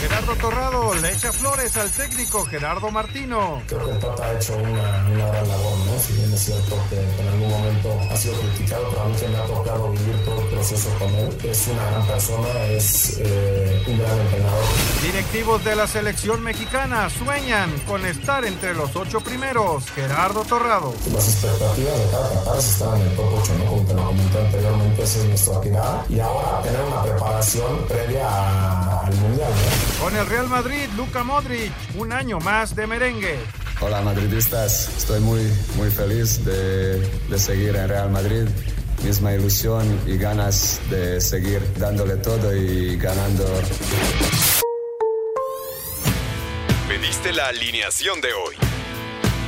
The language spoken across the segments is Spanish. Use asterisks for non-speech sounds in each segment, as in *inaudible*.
Gerardo Torrado le echa flores al técnico Gerardo Martino. Creo que el Tata ha hecho una, una gran labor, ¿no? Si bien es cierto que en algún momento ha sido criticado, pero a mí que me ha tocado vivir todo el proceso con él, es una gran persona, es eh, un gran entrenador. Directivos de la selección mexicana sueñan con estar entre los ocho primeros. Gerardo Torrado. Las expectativas de cada Qatar es estar en el top 8, ¿no? Como te lo comenté anteriormente, esa es nuestra tirada. Y ahora tener una preparación previa al Mundial, ¿no? Con el Real Madrid, Luca Modric, un año más de merengue. Hola madridistas, estoy muy, muy feliz de, de seguir en Real Madrid. Misma ilusión y ganas de seguir dándole todo y ganando. Pediste la alineación de hoy.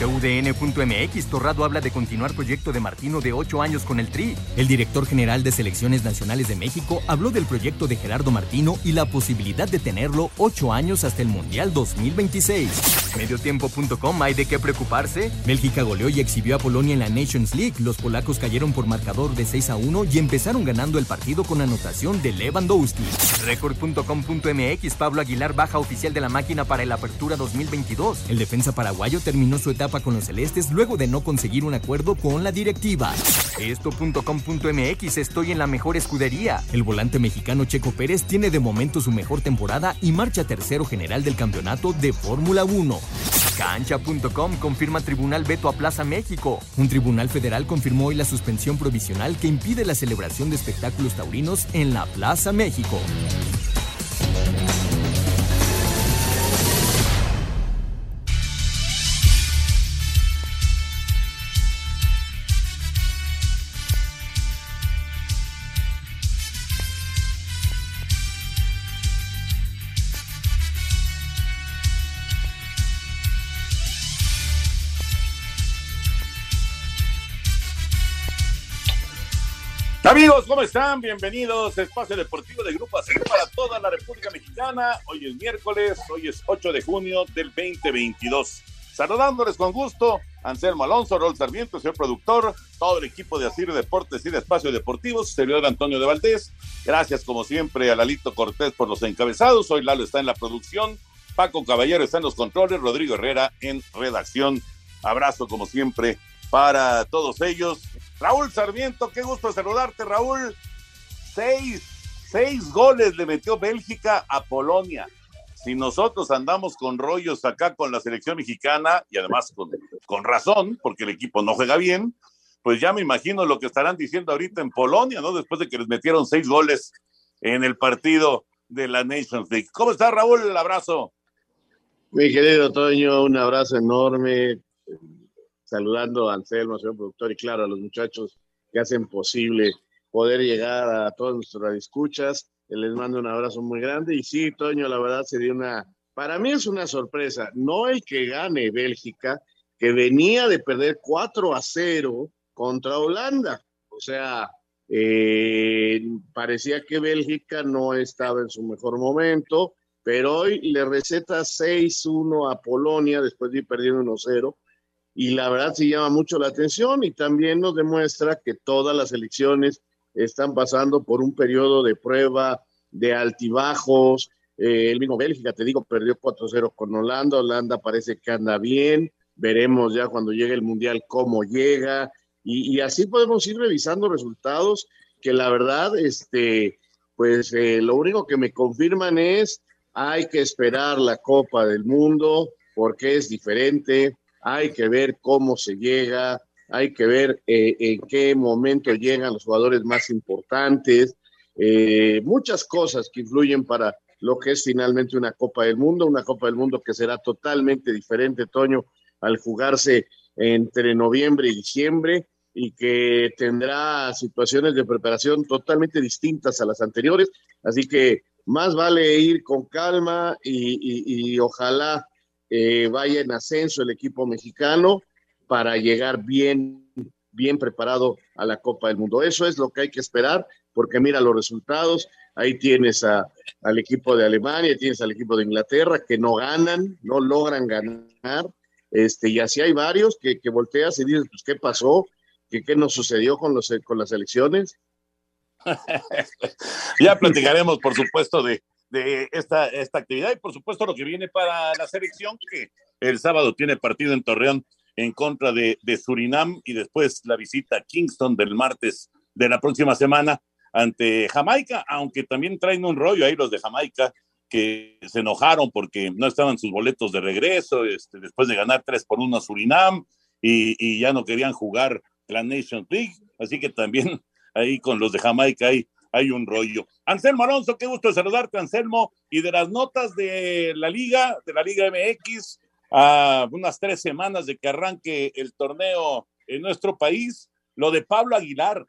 TUDN.mx, Torrado habla de continuar proyecto de Martino de 8 años con el Tri. El director general de Selecciones Nacionales de México habló del proyecto de Gerardo Martino y la posibilidad de tenerlo 8 años hasta el Mundial 2026. Mediotiempo.com, ¿hay de qué preocuparse? Bélgica goleó y exhibió a Polonia en la Nations League. Los polacos cayeron por marcador de 6 a 1 y empezaron ganando el partido con anotación de Lewandowski. Record.com.mx, Pablo Aguilar baja oficial de la máquina para el Apertura 2022. El defensa paraguayo terminó su etapa con los celestes luego de no conseguir un acuerdo con la directiva. Esto.com.mx, estoy en la mejor escudería. El volante mexicano Checo Pérez tiene de momento su mejor temporada y marcha tercero general del campeonato de Fórmula 1. Cancha.com confirma Tribunal Veto a Plaza México. Un tribunal federal confirmó hoy la suspensión provisional que impide la celebración de espectáculos taurinos en la Plaza México. Amigos, ¿cómo están? Bienvenidos a Espacio Deportivo de Grupo Azul para toda la República Mexicana. Hoy es miércoles, hoy es 8 de junio del 2022. Saludándoles con gusto, Anselmo Alonso, Rol Sarmiento, señor productor, todo el equipo de Asir Deportes y de Espacio Deportivo, su servidor Antonio de Valdés. Gracias, como siempre, a Lalito Cortés por los encabezados. Hoy Lalo está en la producción, Paco Caballero está en los controles, Rodrigo Herrera en redacción. Abrazo, como siempre, para todos ellos. Raúl Sarmiento, qué gusto saludarte, Raúl. Seis, seis goles le metió Bélgica a Polonia. Si nosotros andamos con rollos acá con la selección mexicana, y además con, con razón, porque el equipo no juega bien, pues ya me imagino lo que estarán diciendo ahorita en Polonia, ¿no? Después de que les metieron seis goles en el partido de la Nations League. ¿Cómo está, Raúl? El abrazo. Mi querido Toño, un abrazo enorme. Saludando a Anselmo, señor productor, y claro, a los muchachos que hacen posible poder llegar a todos nuestros escuchas. Les mando un abrazo muy grande. Y sí, Toño, la verdad sería una, para mí es una sorpresa. No el que gane Bélgica, que venía de perder 4 a 0 contra Holanda. O sea, eh, parecía que Bélgica no estaba en su mejor momento, pero hoy le receta 6-1 a Polonia después de ir perdiendo 1-0 y la verdad sí llama mucho la atención y también nos demuestra que todas las elecciones están pasando por un periodo de prueba, de altibajos. Eh, el mismo Bélgica, te digo, perdió 4-0 con Holanda. Holanda parece que anda bien. Veremos ya cuando llegue el Mundial cómo llega. Y, y así podemos ir revisando resultados que la verdad, este, pues eh, lo único que me confirman es hay que esperar la Copa del Mundo porque es diferente, hay que ver cómo se llega, hay que ver eh, en qué momento llegan los jugadores más importantes, eh, muchas cosas que influyen para lo que es finalmente una Copa del Mundo, una Copa del Mundo que será totalmente diferente, Toño, al jugarse entre noviembre y diciembre. y que tendrá situaciones de preparación totalmente distintas a las anteriores. Así que más vale ir con calma y, ojalá eh, vaya en ascenso el equipo mexicano para llegar bien, bien preparado a la Copa del Mundo. Eso es lo que hay que esperar, porque mira los resultados. Ahí tienes al equipo de Alemania, tienes al equipo de Inglaterra que no ganan, no logran ganar. Este, y así hay varios que, que volteas y dices, pues, ¿qué pasó? ¿Qué, qué nos sucedió con, los, con las elecciones? *laughs* ya platicaremos, por supuesto, de, de esta, esta actividad. Y, por supuesto, lo que viene para la selección, que el sábado tiene partido en Torreón en contra de, de Surinam y después la visita a Kingston del martes de la próxima semana ante Jamaica, aunque también traen un rollo ahí los de Jamaica que se enojaron porque no estaban sus boletos de regreso este, después de ganar 3 por 1 a Surinam y, y, ya no querían jugar la Nation League, así que también ahí con los de Jamaica hay, hay un rollo. Anselmo Alonso, qué gusto saludarte, Anselmo, y de las notas de la Liga, de la Liga MX, a unas tres semanas de que arranque el torneo en nuestro país, lo de Pablo Aguilar.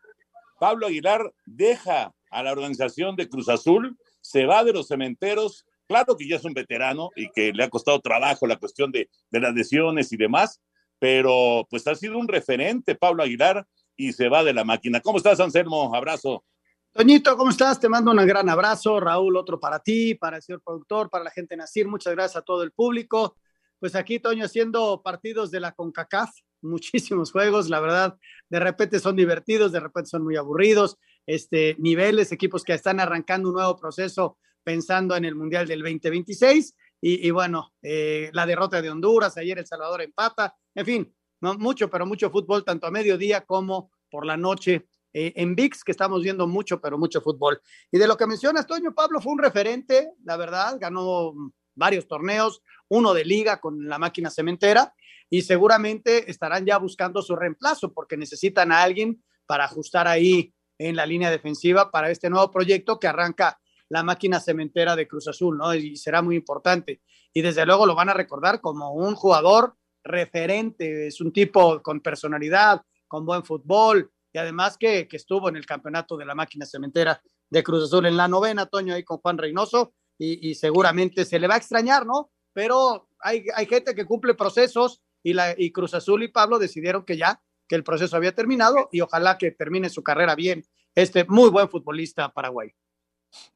Pablo Aguilar deja a la organización de Cruz Azul, se va de los cementeros, claro que ya es un veterano y que le ha costado trabajo la cuestión de, de las lesiones y demás, pero pues ha sido un referente Pablo Aguilar y se va de la máquina. ¿Cómo estás, Anselmo? Abrazo. Toñito, ¿cómo estás? Te mando un gran abrazo. Raúl, otro para ti, para el señor productor, para la gente Nacir. Muchas gracias a todo el público. Pues aquí, Toño, haciendo partidos de la CONCACAF, *laughs* muchísimos juegos, la verdad, de repente son divertidos, de repente son muy aburridos, este, niveles, equipos que están arrancando un nuevo proceso pensando en el Mundial del 2026 y, y bueno, eh, la derrota de Honduras, ayer El Salvador empata, en fin, no, mucho, pero mucho fútbol, tanto a mediodía como por la noche eh, en VIX, que estamos viendo mucho, pero mucho fútbol. Y de lo que mencionas, Toño Pablo fue un referente, la verdad, ganó varios torneos, uno de liga con la máquina cementera, y seguramente estarán ya buscando su reemplazo porque necesitan a alguien para ajustar ahí en la línea defensiva para este nuevo proyecto que arranca la máquina cementera de Cruz Azul, ¿no? Y será muy importante. Y desde luego lo van a recordar como un jugador referente, es un tipo con personalidad, con buen fútbol, y además que, que estuvo en el campeonato de la máquina cementera de Cruz Azul en la novena, Toño, ahí con Juan Reynoso, y, seguramente se le va a extrañar, ¿no? Pero hay, hay gente que cumple procesos y, la, y Cruz Azul y Pablo decidieron que ya, que el proceso había terminado y ojalá que termine su carrera bien este muy buen futbolista paraguay.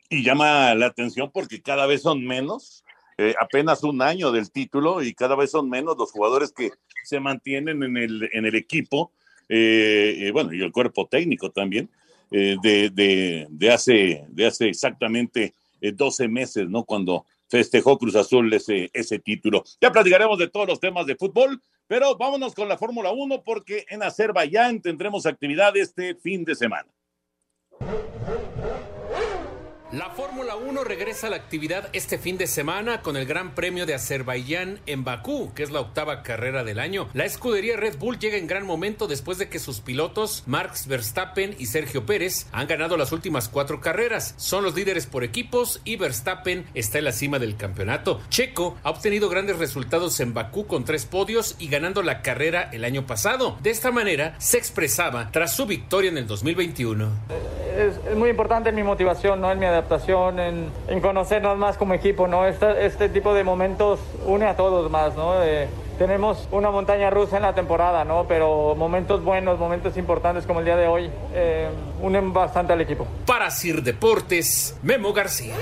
Y llama la atención porque cada vez son menos, eh, apenas un año del título y cada vez son menos los jugadores que se mantienen en el, en el equipo, eh, y bueno, y el cuerpo técnico también, eh, de, de, de, hace, de hace exactamente 12 meses, ¿no? Cuando festejó Cruz Azul ese, ese título. Ya platicaremos de todos los temas de fútbol, pero vámonos con la Fórmula 1 porque en Azerbaiyán tendremos actividad este fin de semana. La Fórmula 1 regresa a la actividad este fin de semana con el Gran Premio de Azerbaiyán en Bakú, que es la octava carrera del año. La escudería Red Bull llega en gran momento después de que sus pilotos, Marx Verstappen y Sergio Pérez, han ganado las últimas cuatro carreras. Son los líderes por equipos y Verstappen está en la cima del campeonato. Checo ha obtenido grandes resultados en Bakú con tres podios y ganando la carrera el año pasado. De esta manera se expresaba tras su victoria en el 2021. Es, es muy importante mi motivación, ¿no? En mi adaptación en, en, conocernos más como equipo, ¿no? Este, este, tipo de momentos une a todos más, ¿no? Eh, tenemos una montaña rusa en la temporada, ¿no? Pero momentos buenos, momentos importantes como el día de hoy, eh, unen bastante al equipo. Para Sir Deportes, Memo García.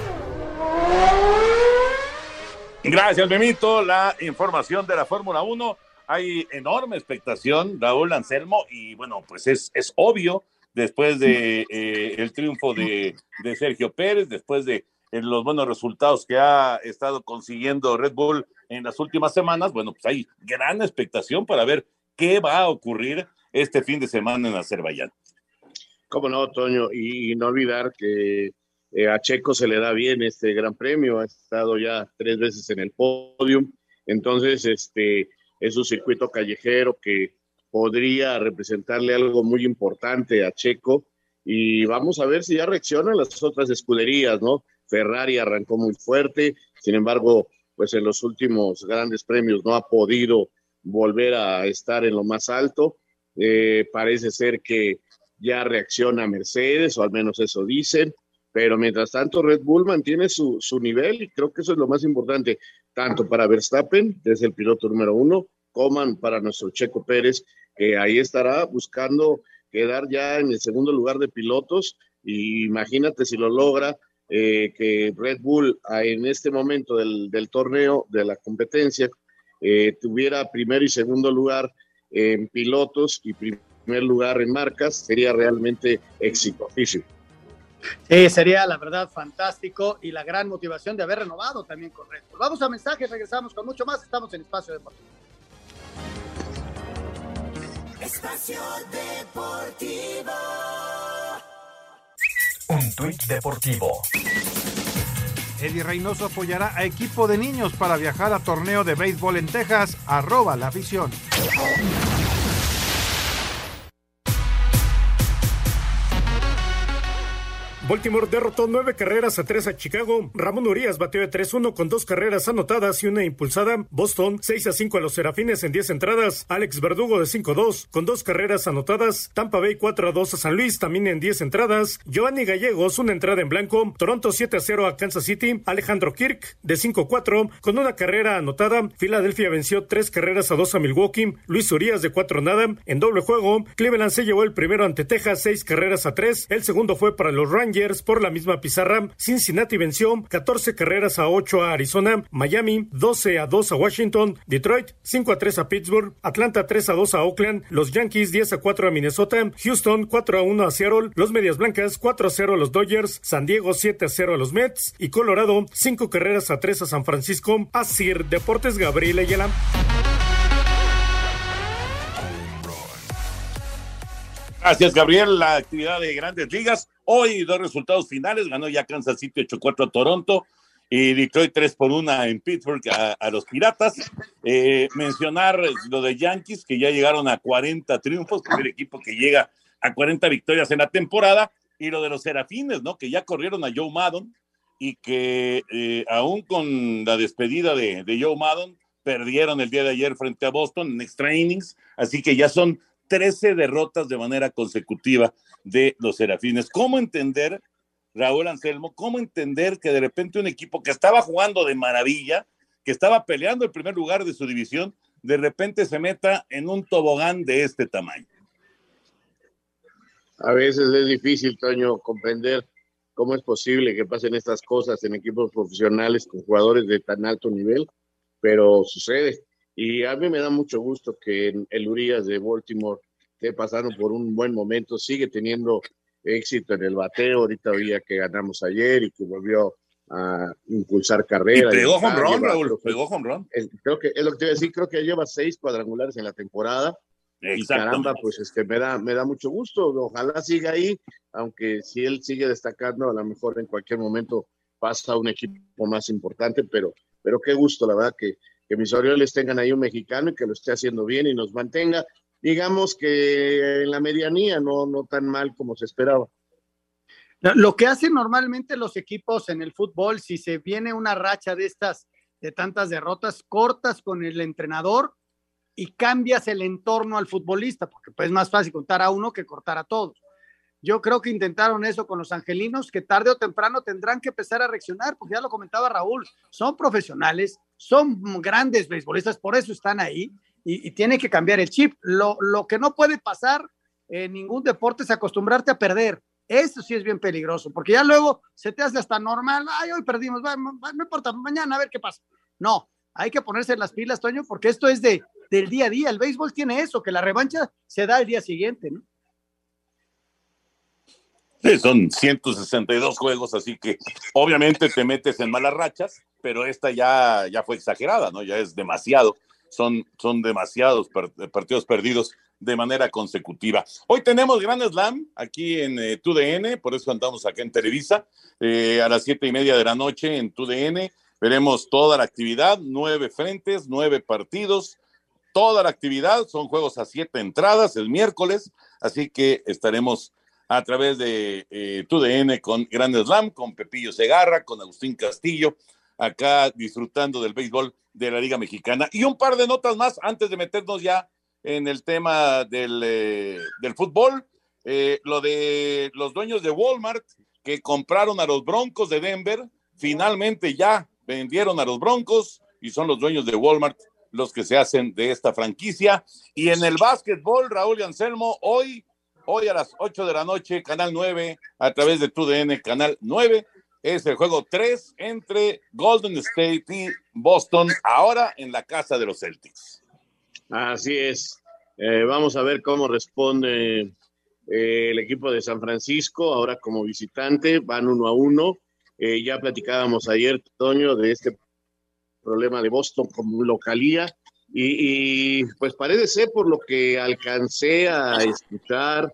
Gracias, Memito. La información de la Fórmula 1. Hay enorme expectación, Raúl Anselmo, y bueno, pues es, es obvio después de eh, el triunfo de, Sergio Pérez, después de eh, los buenos resultados que ha estado consiguiendo Red Bull en las últimas semanas, bueno, pues hay gran expectación para ver qué va a ocurrir este fin de semana en Azerbaiyán. Cómo no, Toño, y, no olvidar que eh, a Checo se le da bien este gran premio, ha estado ya tres veces en el podium, entonces este es un circuito callejero que podría representarle algo muy importante a Checo y vamos a ver si ya reaccionan las otras escuderías, ¿no? Ferrari arrancó muy fuerte, sin embargo, pues en los últimos grandes premios no ha podido volver a estar en lo más alto Eh, parece ser que ya reacciona Mercedes, o al menos eso dicen, pero mientras tanto Red Bull mantiene su, su nivel y creo que eso es lo más importante, tanto para Verstappen, desde el piloto número uno, como para nuestro Checo Pérez, que ahí estará buscando quedar ya en el segundo lugar de pilotos y imagínate si lo logra, eh, que Red Bull en este momento del, del torneo, de la competencia, eh, tuviera primero y segundo lugar en pilotos y primer lugar en marcas, sería realmente exitosísimo. Sí, sería la verdad fantástico y la gran motivación de haber renovado también con Red Bull. Vamos a mensajes, regresamos con mucho más, estamos en Espacio Deportivo. Espacio Deportivo. Un tuit deportivo. Eddie Reynoso apoyará a equipo de niños para viajar a torneo de béisbol en Texas. Arroba la afición. Baltimore derrotó nueve carreras a tres a Chicago. Ramón Urias batió de 3-1 con dos carreras anotadas y una impulsada. Boston 6 a 5 a los Serafines en 10 entradas. Alex Verdugo de 5-2 con dos carreras anotadas. Tampa Bay 4 a 2 a San Luis también en 10 entradas. Giovanni Gallegos una entrada en blanco. Toronto 7 a 0 a Kansas City. Alejandro Kirk de 5-4 con una carrera anotada. Filadelfia venció tres carreras a 2 a Milwaukee. Luis Urias de 4 nada. En doble juego, Cleveland se llevó el primero ante Texas, 6 carreras a 3. El segundo fue para los Rangers por la misma pizarra. Cincinnati venció 14 carreras a 8 a Arizona, Miami 12 a 2 a Washington, Detroit 5 a 3 a Pittsburgh, Atlanta 3 a 2 a Oakland, los Yankees 10 a 4 a Minnesota, Houston 4 a 1 a Seattle, los Medias Blancas 4 a 0 a los Dodgers, San Diego 7 a 0 a los Mets. Y Colorado 5 carreras a 3 a San Francisco. Asir Deportes Gabriel Ayala. Gracias, Gabriel. La actividad de grandes ligas. Hoy dos resultados finales. Ganó ya Kansas City 8-4 a Toronto y Detroit 3 por 1 en Pittsburgh a, los Piratas. Eh, mencionar lo de Yankees, que ya llegaron a 40 triunfos, primer equipo que llega a 40 victorias en la temporada. Y lo de los Serafines, ¿no? Que ya corrieron a Joe Maddon y que eh, aún con la despedida de, de Joe Maddon, perdieron el día de ayer frente a Boston en extra innings. Así que ya son 13 derrotas de manera consecutiva de los Serafines. ¿Cómo entender, Raúl Anselmo, cómo entender que de repente un equipo que estaba jugando de maravilla, que estaba peleando el primer lugar de su división, de repente se meta en un tobogán de este tamaño? A veces es difícil, Toño, comprender cómo es posible que pasen estas cosas en equipos profesionales con jugadores de tan alto nivel, pero sucede. Y a mí me da mucho gusto que el Urias de Baltimore esté pasando por un buen momento, sigue teniendo éxito en el bateo, ahorita veía que ganamos ayer y que volvió a impulsar carrera. Y pegó home run, Raúl, pegó home run. Creo que es lo que te voy a decir, creo que lleva seis cuadrangulares en la temporada. Y caramba, pues este, me, da, me da mucho gusto. Ojalá siga ahí, aunque si él sigue destacando, a lo mejor en cualquier momento pasa a un equipo más importante, pero, pero qué gusto, la verdad, que, que mis Orioles tengan ahí un mexicano y que lo esté haciendo bien y nos mantenga, digamos que en la medianía, no, no tan mal como se esperaba. Lo que hacen normalmente los equipos en el fútbol, si se viene una racha de estas, de tantas derrotas, cortas con el entrenador y cambias el entorno al futbolista, porque pues es más fácil contar a uno que cortar a todos. Yo creo que intentaron eso con los angelinos, que tarde o temprano tendrán que empezar a reaccionar, porque ya lo comentaba Raúl, son profesionales, son grandes beisbolistas, por eso están ahí y, tiene que cambiar el chip. Lo, lo, que no puede pasar en ningún deporte es acostumbrarte a perder. Eso sí es bien peligroso, porque ya luego se te hace hasta normal, ay, hoy perdimos, no importa, mañana a ver qué pasa. No, hay que ponerse las pilas, Toño, porque esto es de, del día a día. El béisbol tiene eso, que la revancha se da el día siguiente, ¿no? Son 162 juegos, así que obviamente te metes en malas rachas, pero esta ya, ya fue exagerada, ¿no? Ya es demasiado. Son, son demasiados partidos perdidos de manera consecutiva. Hoy tenemos Gran Slam aquí en eh, TUDN, por eso andamos acá en Televisa, eh, a las siete y media de la noche en TUDN. Veremos toda la actividad, nueve frentes, nueve partidos, toda la actividad, son juegos a siete entradas el miércoles, así que estaremos a través de eh, TUDN con Grand Slam, con Pepillo Segarra, con Agustín Castillo, acá disfrutando del béisbol de la Liga Mexicana. Y un par de notas más antes de meternos ya en el tema del, eh, del fútbol. Eh, lo de los dueños de Walmart que compraron a los Broncos de Denver, finalmente ya vendieron a los Broncos y son los dueños de Walmart los que se hacen de esta franquicia. Y en el básquetbol, Raúl y Anselmo, hoy, hoy a las 8 de la noche, Canal 9, a través de TUDN, Canal 9, es el juego 3 entre Golden State y Boston, ahora en la casa de los Celtics. Así es. Eh, vamos a ver cómo responde eh, el equipo de San Francisco, ahora como visitante, van uno a uno. Eh, ya platicábamos ayer, Toño, de este problema de Boston como localía. Y, y, pues parece ser por lo que alcancé a escuchar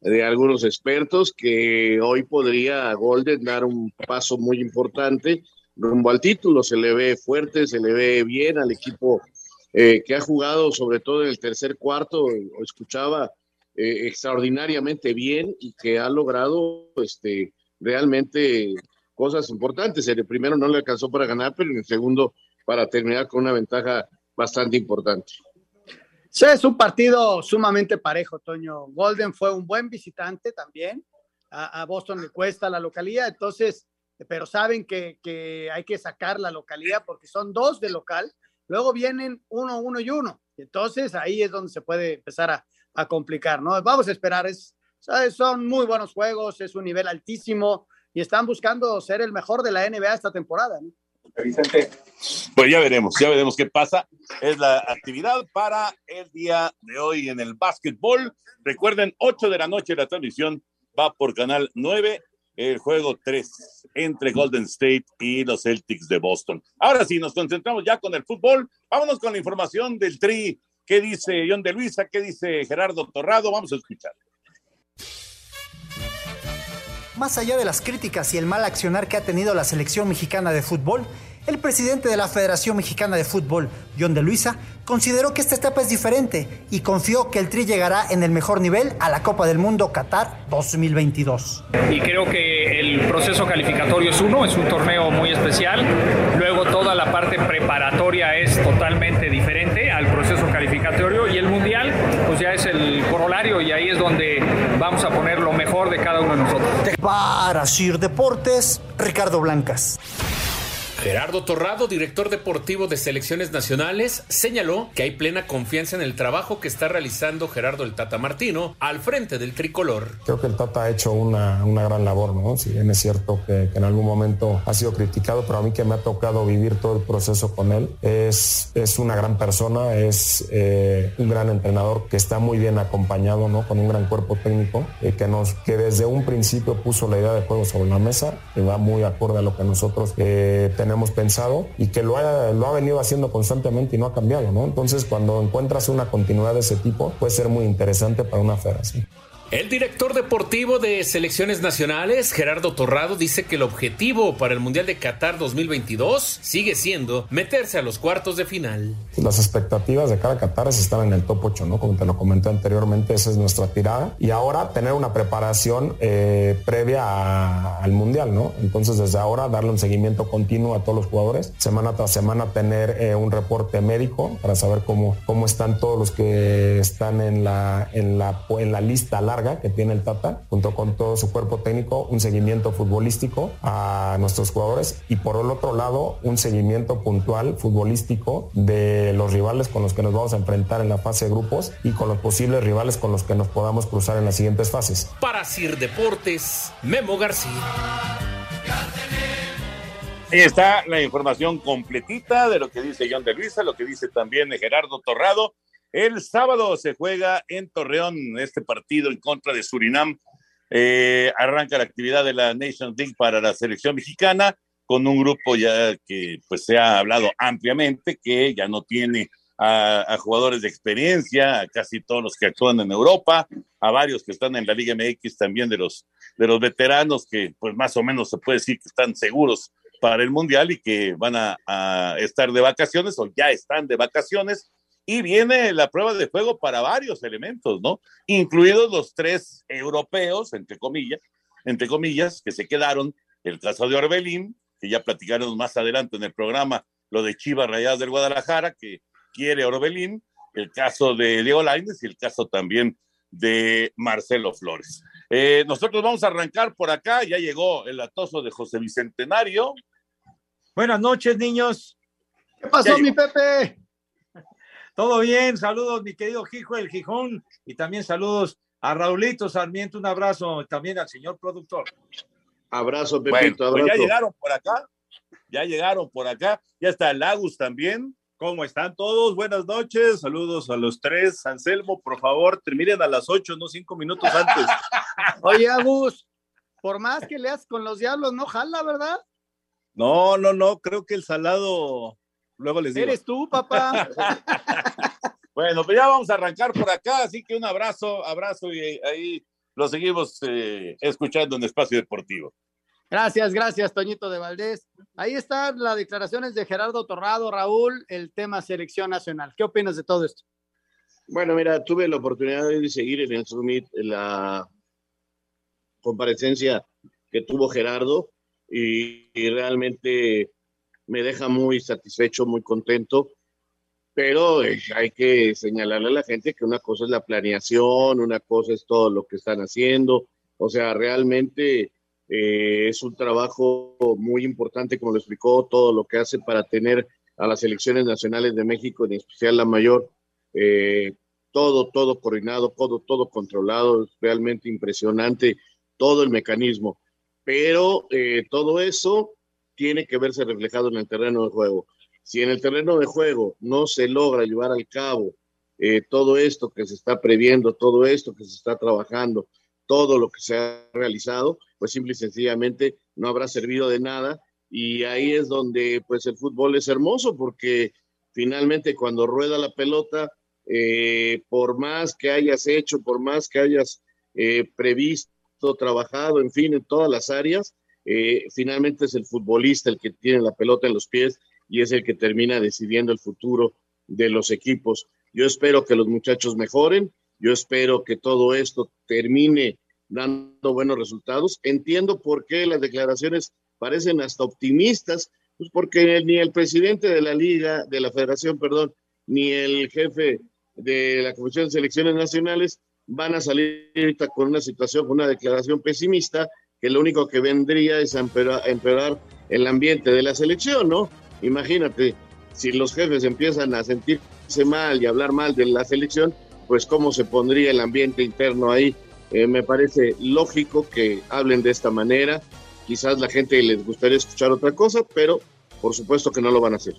de algunos expertos que hoy podría Golden dar un paso muy importante rumbo al título. Se le ve fuerte, se le ve bien al equipo eh, que ha jugado sobre todo en el tercer cuarto, escuchaba eh, extraordinariamente bien y que ha logrado este, realmente cosas importantes. En el primero no le alcanzó para ganar, pero en el segundo para terminar con una ventaja bastante importante. Sí, es un partido sumamente parejo, Toño. Golden fue un buen visitante también. A, Boston le cuesta la localía, entonces, pero saben que, que, hay que sacar la localía porque son dos de local. Luego vienen uno, uno y uno. Entonces ahí es donde se puede empezar a, a complicar, ¿no? Vamos a esperar. Es, son muy buenos juegos, es un nivel altísimo y están buscando ser el mejor de la NBA esta temporada. ¿no? Vicente. Pues ya veremos, ya veremos qué pasa. Es la actividad para el día de hoy en el básquetbol. Recuerden, 8 de la noche la transmisión va por Canal 9, el juego 3 entre Golden State y los Celtics de Boston. Ahora sí, nos concentramos ya con el fútbol. Vámonos con la información del Tri. ¿Qué dice John de Luisa? ¿Qué dice Gerardo Torrado? Vamos a escuchar. Más allá de las críticas y el mal accionar que ha tenido la selección mexicana de fútbol, el presidente de la Federación Mexicana de Fútbol, John de Luisa, consideró que esta etapa es diferente y confió que el Tri llegará en el mejor nivel a la Copa del Mundo Qatar 2022. Y creo que el proceso calificatorio es uno, es un torneo muy especial. Luego toda la parte preparatoria es totalmente diferente al proceso calificatorio y el mundial pues ya es el corolario y ahí es donde vamos a poner lo mejor de cada uno de nosotros. Para Sir Deportes, Ricardo Blancas. Gerardo Torrado, director deportivo de selecciones nacionales, señaló que hay plena confianza en el trabajo que está realizando Gerardo el Tata Martino al frente del tricolor. Creo que el Tata ha hecho una, una gran labor, ¿no? Si bien es cierto que, que, en algún momento ha sido criticado, pero a mí que me ha tocado vivir todo el proceso con él, es, es una gran persona, es eh, un gran entrenador que está muy bien acompañado, ¿no? Con un gran cuerpo técnico, eh, que, nos, que desde un principio puso la idea de juego sobre la mesa, que va muy acorde a lo que nosotros eh, tenemos hemos pensado y que lo ha, lo ha venido haciendo constantemente y no ha cambiado, ¿no? Entonces, cuando encuentras una continuidad de ese tipo, puede ser muy interesante para una federación. El director deportivo de selecciones nacionales, Gerardo Torrado, dice que el objetivo para el Mundial de Qatar 2022 sigue siendo meterse a los cuartos de final. Las expectativas de cada Qatar es estar en el top 8, ¿no? Como te lo comenté anteriormente, esa es nuestra tirada. Y ahora tener una preparación eh, previa al Mundial, ¿no? Entonces desde ahora darle un seguimiento continuo a todos los jugadores, semana tras semana tener eh, un reporte médico para saber cómo, cómo están todos los que están en la, en la, en la lista larga que tiene el Tata, junto con todo su cuerpo técnico, un seguimiento futbolístico a nuestros jugadores y por el otro lado un seguimiento puntual futbolístico de los rivales con los que nos vamos a enfrentar en la fase de grupos y con los posibles rivales con los que nos podamos cruzar en las siguientes fases. Para Sir Deportes, Memo García. Ahí está la información completita de lo que dice John de Luisa, lo que dice también Gerardo Torrado. El sábado se juega en Torreón este partido en contra de Surinam. Eh, arranca la actividad de la Nation League para la selección mexicana con un grupo ya que pues se ha hablado ampliamente que ya no tiene a, jugadores de experiencia, a casi todos los que actúan en Europa, a varios que están en la Liga MX también de los de los veteranos que pues más o menos se puede decir que están seguros para el mundial y que van a estar de vacaciones o ya están de vacaciones y viene la prueba de fuego para varios elementos, ¿no? Incluidos los tres europeos, entre comillas, entre comillas, que se quedaron, el caso de Orbelín, que ya platicaremos más adelante en el programa, lo de Chivas Rayadas del Guadalajara, que quiere Orbelín, el caso de Diego Lainez y el caso también de Marcelo Flores. Eh, nosotros vamos a arrancar por acá, ya llegó el atoso de José Bicentenario. Buenas noches, niños. ¿Qué pasó, mi Pepe? Todo bien, saludos, mi querido Hijo el Gijón, y también saludos a Raulito Sarmiento, un abrazo también al señor productor. Abrazo, Pepito, abrazo. Pues ya llegaron por acá, ya llegaron por acá, ya está Lagus también. ¿Cómo están todos? Buenas noches, saludos a los tres. Anselmo, por favor, terminen a las ocho, no cinco minutos antes. *laughs* Oye, Agus, por más que leas con los diablos, no jala, ¿verdad? No, no, no, creo que el salado, luego les digo. Eres tú, papá. *laughs* bueno, pues ya vamos a arrancar por acá, así que un abrazo, abrazo y ahí lo seguimos eh, escuchando en Espacio Deportivo. Gracias, gracias, Toñito de Valdés. Ahí están las declaraciones de Gerardo Torrado, Raúl, el tema selección nacional. ¿Qué opinas de todo esto? Bueno, mira, tuve la oportunidad de seguir en el Summit la comparecencia que tuvo Gerardo y, y realmente me deja muy satisfecho, muy contento, pero eh, hay que señalarle a la gente que una cosa es la planeación, una cosa es todo lo que están haciendo, o sea, realmente eh, es un trabajo muy importante, como lo explicó, todo lo que hace para tener a las elecciones nacionales de México, en especial la mayor, eh, todo, todo coordinado, todo, todo controlado, es realmente impresionante todo el mecanismo. Pero todo eso tiene que verse reflejado en el terreno de juego. Si en el terreno de juego no se logra llevar al cabo todo esto que se está previendo, todo esto que se está trabajando, todo lo que se ha realizado, pues simple y sencillamente no habrá servido de nada. Y ahí es donde pues el fútbol es hermoso porque finalmente cuando rueda la pelota, eh, por más que hayas hecho, por más que hayas eh, previsto, trabajado, en fin, en todas las áreas, eh, finalmente es el futbolista el que tiene la pelota en los pies y es el que termina decidiendo el futuro de los equipos. Yo espero que los muchachos mejoren, yo espero que todo esto termine dando buenos resultados. Entiendo por qué las declaraciones parecen hasta optimistas, pues porque ni el presidente de la liga, de la federación, perdón, ni el jefe de la Comisión de Selecciones Nacionales van a salir ahorita con una situación, con una declaración pesimista, que lo único que vendría es a empeorar, el ambiente de la selección, ¿no? Imagínate, si los jefes empiezan a sentirse mal y hablar mal de la selección, pues cómo se pondría el ambiente interno ahí eh, me parece lógico que hablen de esta manera. Quizás la gente les gustaría escuchar otra cosa, pero por supuesto que no lo van a hacer.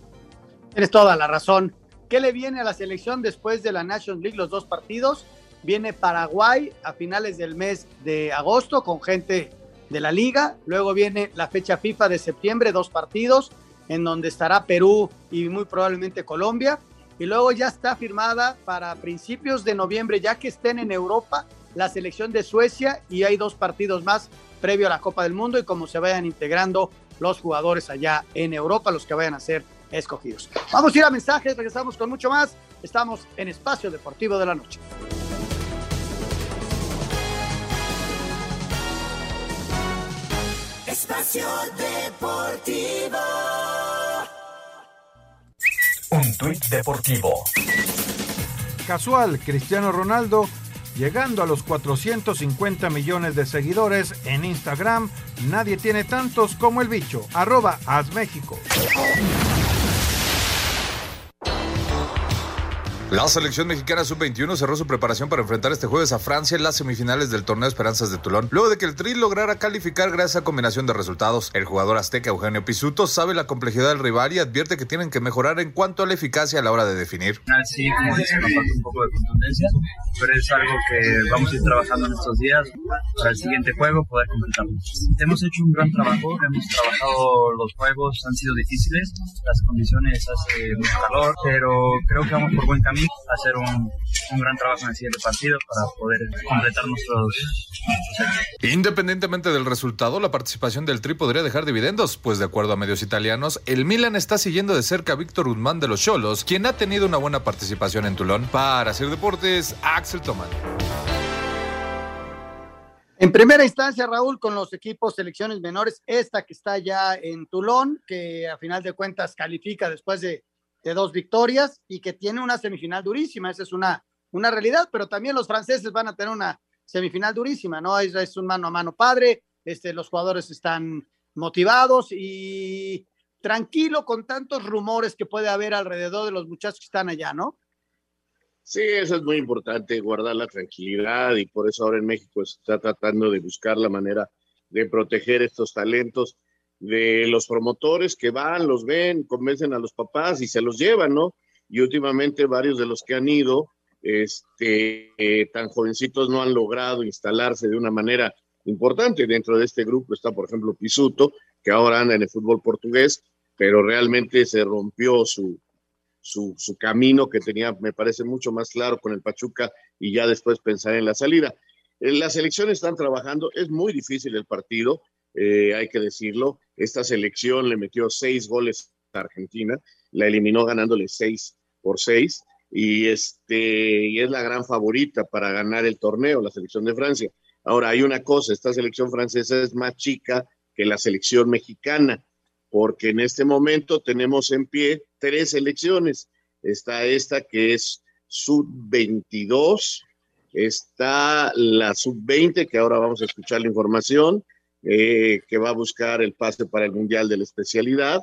Tienes toda la razón. ¿Qué le viene a la selección después de la National League, los dos partidos? Viene Paraguay a finales del mes de agosto con gente de la liga. Luego viene la fecha FIFA de septiembre, dos partidos, en donde estará Perú y muy probablemente Colombia. Y luego ya está firmada para principios de noviembre, ya que estén en Europa, la selección de Suecia y hay dos partidos más previo a la Copa del Mundo y como se vayan integrando los jugadores allá en Europa, los que vayan a ser escogidos. Vamos a ir a mensajes, regresamos con mucho más. Estamos en Espacio Deportivo de la Noche. Espacio Deportivo. Un tuit deportivo. Casual, Cristiano Ronaldo llegando a los 450 millones de seguidores en Instagram. Nadie tiene tantos como el bicho. Arroba México. La selección mexicana sub-21 cerró su preparación para enfrentar este jueves a Francia en las semifinales del torneo Esperanzas de Tulón, luego de que el Tri lograra calificar gracias a combinación de resultados. El jugador azteca Eugenio Pisuto sabe la complejidad del rival y advierte que tienen que mejorar en cuanto a la eficacia a la hora de definir. Sí, como dice, nos falta un poco de contundencia, pero es algo que vamos a ir trabajando en estos días para el siguiente juego poder completarlo. Hemos hecho un gran trabajo, hemos trabajado los juegos, han sido difíciles, las condiciones hace mucho calor, pero creo que vamos por buen camino hacer un, un, gran trabajo en el siguiente partido para poder completar nuestros, Independientemente del resultado, la participación del Tri podría dejar dividendos, pues de acuerdo a medios italianos, el Milan está siguiendo de cerca a Víctor Guzmán de los Cholos, quien ha tenido una buena participación en Tulón. Para hacer deportes, Axel Tomán. En primera instancia, Raúl, con los equipos selecciones menores, esta que está ya en Tulón, que a final de cuentas califica después de de dos victorias y que tiene una semifinal durísima. Esa es una, una realidad, pero también los franceses van a tener una semifinal durísima, ¿no? Es, es un mano a mano padre, este, los jugadores están motivados y tranquilo con tantos rumores que puede haber alrededor de los muchachos que están allá, ¿no? Sí, eso es muy importante, guardar la tranquilidad y por eso ahora en México se está tratando de buscar la manera de proteger estos talentos de los promotores que van, los ven, convencen a los papás y se los llevan, ¿no? Y últimamente varios de los que han ido, este, eh, tan jovencitos no han logrado instalarse de una manera importante. Dentro de este grupo está, por ejemplo, Pisuto, que ahora anda en el fútbol portugués, pero realmente se rompió su, su, su, camino que tenía, me parece, mucho más claro con el Pachuca y ya después pensar en la salida. Eh, las elecciones están trabajando, es muy difícil el partido, eh, hay que decirlo. Esta selección le metió seis goles a Argentina, la eliminó ganándole seis por seis y, este, y es la gran favorita para ganar el torneo, la selección de Francia. Ahora, hay una cosa, esta selección francesa es más chica que la selección mexicana, porque en este momento tenemos en pie tres selecciones. Está esta que es sub-22, está la sub-20, que ahora vamos a escuchar la información, eh, que va a buscar el pase para el Mundial de la especialidad,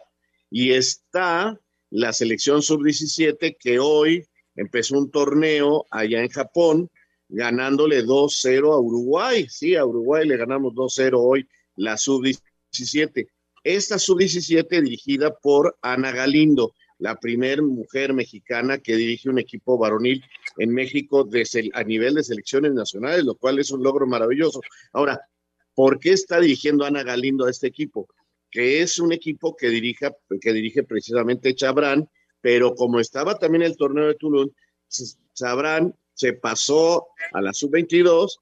y está la selección sub-17, que hoy empezó un torneo allá en Japón, ganándole 2-0 a Uruguay. Sí, a Uruguay le ganamos 2-0 hoy la sub-17. Esta sub-17 dirigida por Ana Galindo, la primer mujer mexicana que dirige un equipo varonil en México a nivel de selecciones nacionales, lo cual es un logro maravilloso. Ahora, ¿por qué está dirigiendo Ana Galindo a este equipo? Que es un equipo que, dirija, que dirige precisamente Chabrán, pero como estaba también el torneo de Tulum, Chabrán se pasó a la sub-22,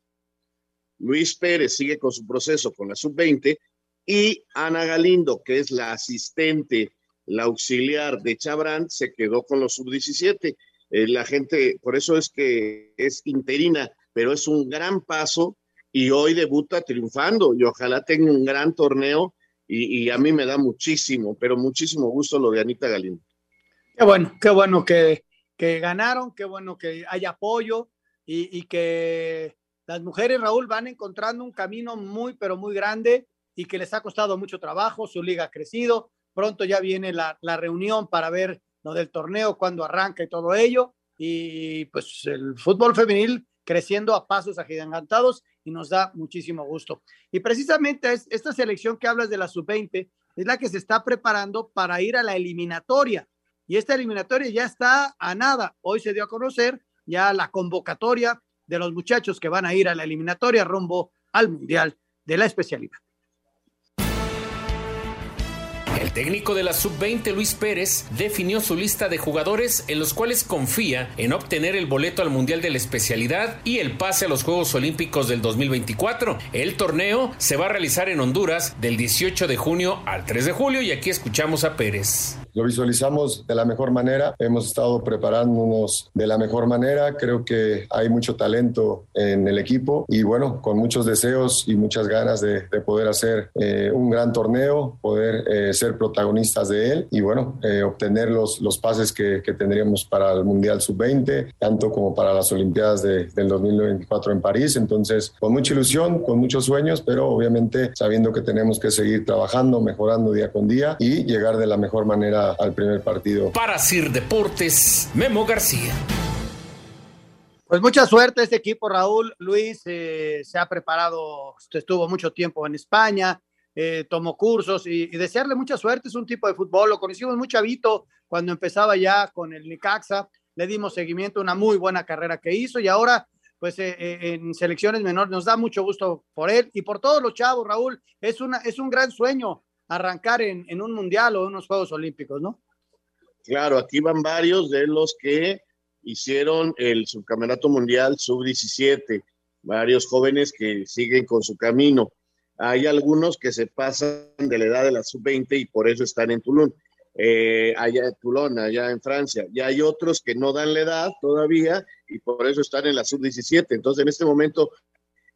Luis Pérez sigue con su proceso con la sub-20 y Ana Galindo, que es la asistente, la auxiliar de Chabrán, se quedó con los sub-17. Eh, la gente, por eso es que es interina, pero es un gran paso y hoy debuta triunfando y ojalá tenga un gran torneo y, y a mí me da muchísimo, pero muchísimo gusto lo de Anita Galindo. Qué bueno, qué bueno que que ganaron, qué bueno que hay apoyo y, y, que las mujeres, Raúl, van encontrando un camino muy, pero muy grande y que les ha costado mucho trabajo, su liga ha crecido, pronto ya viene la, la reunión para ver lo del torneo, cuando arranca y todo ello, y pues el fútbol femenil creciendo a pasos agigantados y nos da muchísimo gusto. Y precisamente es, esta selección que hablas de la sub-20 es la que se está preparando para ir a la eliminatoria y esta eliminatoria ya está a nada. Hoy se dio a conocer ya la convocatoria de los muchachos que van a ir a la eliminatoria rumbo al Mundial de la especialidad. El técnico de la sub-20, Luis Pérez, definió su lista de jugadores en los cuales confía en obtener el boleto al Mundial de la Especialidad y el pase a los Juegos Olímpicos del 2024. El torneo se va a realizar en Honduras del 18 de junio al 3 de julio y aquí escuchamos a Pérez lo visualizamos de la mejor manera, hemos estado preparándonos de la mejor manera, creo que hay mucho talento en el equipo y bueno, con muchos deseos y muchas ganas de, de poder hacer eh, un gran torneo, poder eh, ser protagonistas de él y bueno, eh, obtener los, los pases que, que, tendríamos para el Mundial Sub-20, tanto como para las Olimpiadas de, del 2024 en París. Entonces, con mucha ilusión, con muchos sueños, pero obviamente sabiendo que tenemos que seguir trabajando, mejorando día con día y llegar de la mejor manera al primer partido. Para Sir Deportes, Memo García. Pues mucha suerte este equipo, Raúl. Luis eh, se ha preparado, estuvo mucho tiempo en España, eh, tomó cursos y, y, desearle mucha suerte. Es un tipo de fútbol, lo conocimos muy chavito cuando empezaba ya con el Nicaxa. Le dimos seguimiento a una muy buena carrera que hizo y ahora, pues eh, en selecciones menores, nos da mucho gusto por él y por todos los chavos, Raúl. Es, una, es un gran sueño arrancar en, un mundial o unos Juegos Olímpicos, ¿no? Claro, aquí van varios de los que hicieron el subcampeonato mundial sub-17, varios jóvenes que siguen con su camino. Hay algunos que se pasan de la edad de la sub-20 y por eso están en Toulon, eh, allá en Toulon, allá en Francia. Y hay otros que no dan la edad todavía y por eso están en la sub-17. Entonces, en este momento,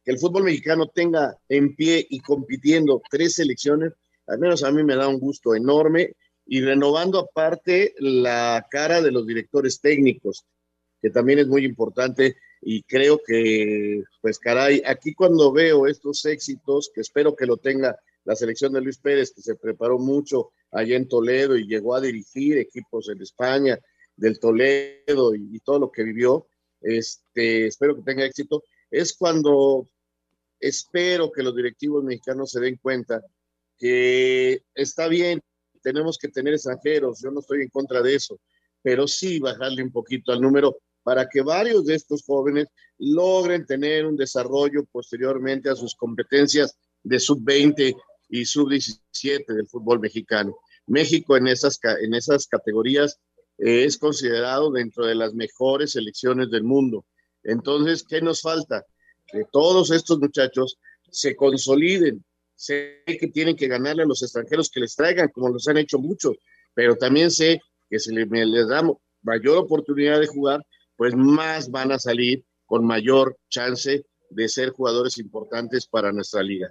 que el fútbol mexicano tenga en pie y compitiendo tres selecciones, al menos a mí me da un gusto enorme y renovando aparte la cara de los directores técnicos, que también es muy importante y creo que, pues caray, aquí cuando veo estos éxitos, que espero que lo tenga la selección de Luis Pérez, que se preparó mucho allá en Toledo y llegó a dirigir equipos en España, del Toledo y, todo lo que vivió, este, espero que tenga éxito, es cuando espero que los directivos mexicanos se den cuenta que está bien, tenemos que tener extranjeros, yo no estoy en contra de eso, pero sí bajarle un poquito al número para que varios de estos jóvenes logren tener un desarrollo posteriormente a sus competencias de sub-20 y sub-17 del fútbol mexicano. México en esas, en esas categorías eh, es considerado dentro de las mejores selecciones del mundo. Entonces, ¿qué nos falta? Que todos estos muchachos se consoliden. Sé que tienen que ganarle a los extranjeros que les traigan, como los han hecho muchos, pero también sé que si les, les damos mayor oportunidad de jugar, pues más van a salir con mayor chance de ser jugadores importantes para nuestra liga.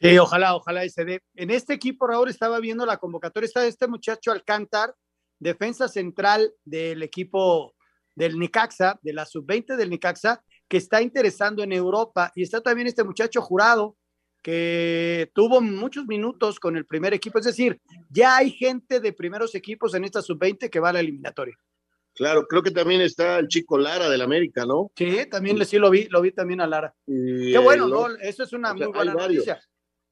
Sí, ojalá, ojalá se dé. En este equipo, Raúl, estaba viendo la convocatoria, está este muchacho Alcántar, defensa central del equipo del Nicaxa, de la sub-20 del Nicaxa, que está interesando en Europa. Y está también este muchacho jurado, que tuvo muchos minutos con el primer equipo. Es decir, ya hay gente de primeros equipos en esta sub-20 que va a la eliminatoria. Claro, creo que también está el chico Lara del América, ¿no? Sí, también sí lo vi, lo vi también a Lara. Y Qué bueno, el ¿no? Eso es una o sea, muy buena noticia.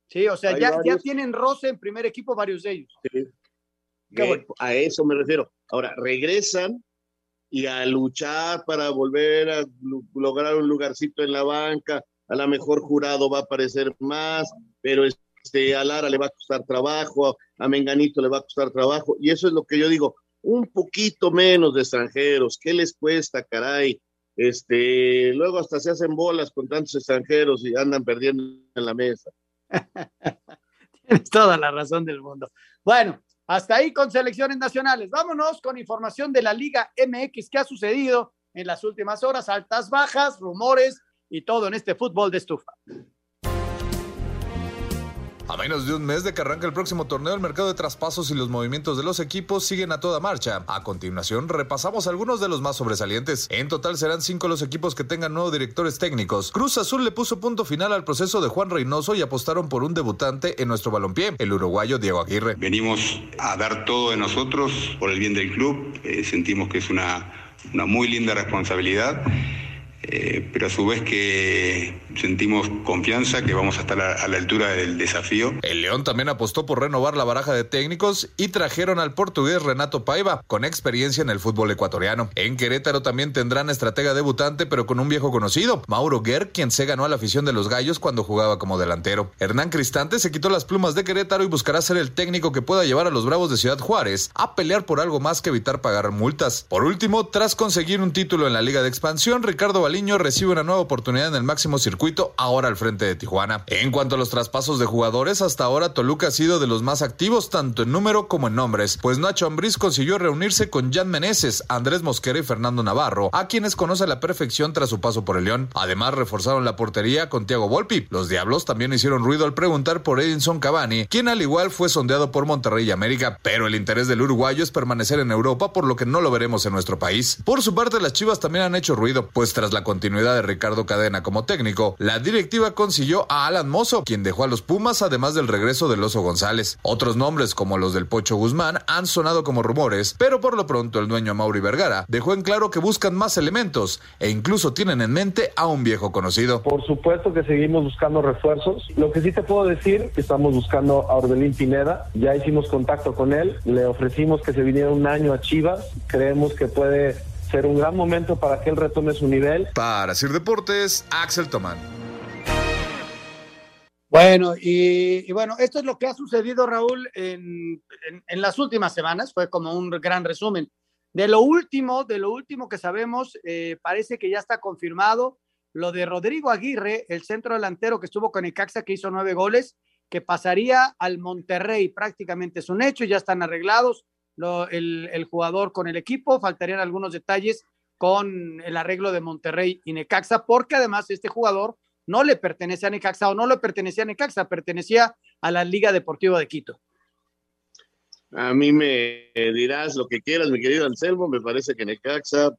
Sí, o sea, ya, ya tienen roce en primer equipo varios de ellos. Sí. Qué Que bueno. A eso me refiero. Ahora, regresan y a luchar para volver a lograr un lugarcito en la banca. A lo mejor jurado va a aparecer más, pero este, a Lara le va a costar trabajo, a Menganito le va a costar trabajo. Y eso es lo que yo digo, un poquito menos de extranjeros. ¿Qué les cuesta, caray? Este, luego hasta se hacen bolas con tantos extranjeros y andan perdiendo en la mesa. *laughs* Tienes toda la razón del mundo. Bueno, hasta ahí con selecciones nacionales. Vámonos con información de la Liga MX que ha sucedido en las últimas horas, altas, bajas, rumores y todo en este fútbol de estufa. A menos de un mes de que arranque el próximo torneo, el mercado de traspasos y los movimientos de los equipos siguen a toda marcha. A continuación, repasamos algunos de los más sobresalientes. En total serán cinco los equipos que tengan nuevos directores técnicos. Cruz Azul le puso punto final al proceso de Juan Reynoso y apostaron por un debutante en nuestro balompié, el uruguayo Diego Aguirre. Venimos a dar todo de nosotros por el bien del club. Eh, sentimos que es una, una muy linda responsabilidad, eh, pero a su vez que sentimos confianza que vamos a estar a, la altura del desafío. El León también apostó por renovar la baraja de técnicos y trajeron al portugués Renato Paiva, con experiencia en el fútbol ecuatoriano. En Querétaro también tendrán estratega debutante, pero con un viejo conocido, Mauro Guerr, quien se ganó a la afición de los gallos cuando jugaba como delantero. Hernán Cristante se quitó las plumas de Querétaro y buscará ser el técnico que pueda llevar a los Bravos de Ciudad Juárez a pelear por algo más que evitar pagar multas. Por último, tras conseguir un título en la Liga de Expansión, Ricardo Baliño recibe una nueva oportunidad en el máximo circuito, ahora al frente de Tijuana. En cuanto a los traspasos de jugadores, hasta ahora Toluca ha sido de los más activos tanto en número como en nombres, pues Nacho Ambriz consiguió reunirse con Jan Meneses, Andrés Mosquera y Fernando Navarro, a quienes conoce a la perfección tras su paso por el León. Además, reforzaron la portería con Thiago Volpi. Los Diablos también hicieron ruido al preguntar por Edinson Cavani, quien al igual fue sondeado por Monterrey y América, pero el interés del uruguayo es permanecer en Europa, por lo que no lo veremos en nuestro país. Por su parte, las Chivas también han hecho ruido, pues tras la continuidad de Ricardo Cadena como técnico, la directiva consiguió a Alan Mozo, quien dejó a los Pumas, además del regreso del Oso González. Otros nombres, como los del Pocho Guzmán, han sonado como rumores, pero por lo pronto el dueño Mauri Vergara dejó en claro que buscan más elementos e incluso tienen en mente a un viejo conocido. Por supuesto que seguimos buscando refuerzos. Lo que sí te puedo decir que estamos buscando a Orbelín Pineda. Ya hicimos contacto con él. Le ofrecimos que se viniera un año a Chivas. Creemos que puede ser un gran momento para que él retome su nivel. Para Sir Deportes, Axel Tomán. Bueno, y, y bueno, esto es lo que ha sucedido, Raúl, en, en- en las últimas semanas. Fue como un gran resumen. De lo último, de lo último que sabemos, eh, parece que ya está confirmado lo de Rodrigo Aguirre, el centro delantero que estuvo con Necaxa, que hizo nueve goles, que pasaría al Monterrey. Prácticamente es un hecho, ya están arreglados el jugador con el equipo. Faltarían algunos detalles con el arreglo de Monterrey y Necaxa, porque además este jugador no le pertenece a Necaxa o no le pertenecía a Necaxa, pertenecía a la Liga Deportiva de Quito. A mí me dirás lo que quieras, mi querido Anselmo, me parece que Necaxa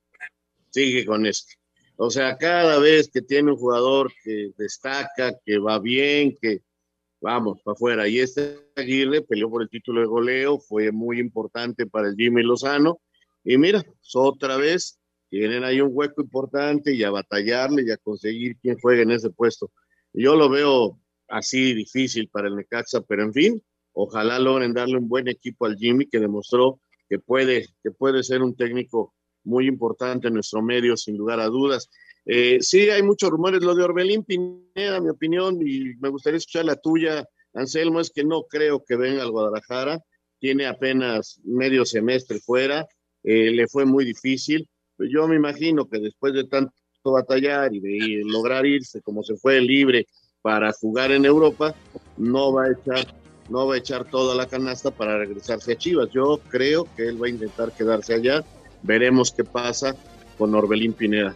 sigue con esto. O sea, cada vez que tiene un jugador que destaca, que va bien, que vamos para afuera. Y este Aguirre peleó por el título de goleo, fue muy importante para el Jimmy Lozano. Y mira, otra vez tienen ahí un hueco importante y a batallarle y a conseguir quien juegue en ese puesto. Yo lo veo así difícil para el Necaxa, pero en fin, ojalá logren darle un buen equipo al Jimmy que demostró que puede, que puede ser un técnico muy importante en nuestro medio, sin lugar a dudas. Eh, sí, hay muchos rumores. Lo de Orbelín Pineda, mi opinión, y me gustaría escuchar la tuya, Anselmo, es que no creo que venga al Guadalajara. Tiene apenas medio semestre fuera, eh, le fue muy difícil. Yo me imagino que después de tanto batallar y de lograr irse como se fue libre para jugar en Europa, no va a echar no va a echar toda la canasta para regresarse a Chivas. Yo creo que él va a intentar quedarse allá veremos qué pasa con Orbelín Pineda.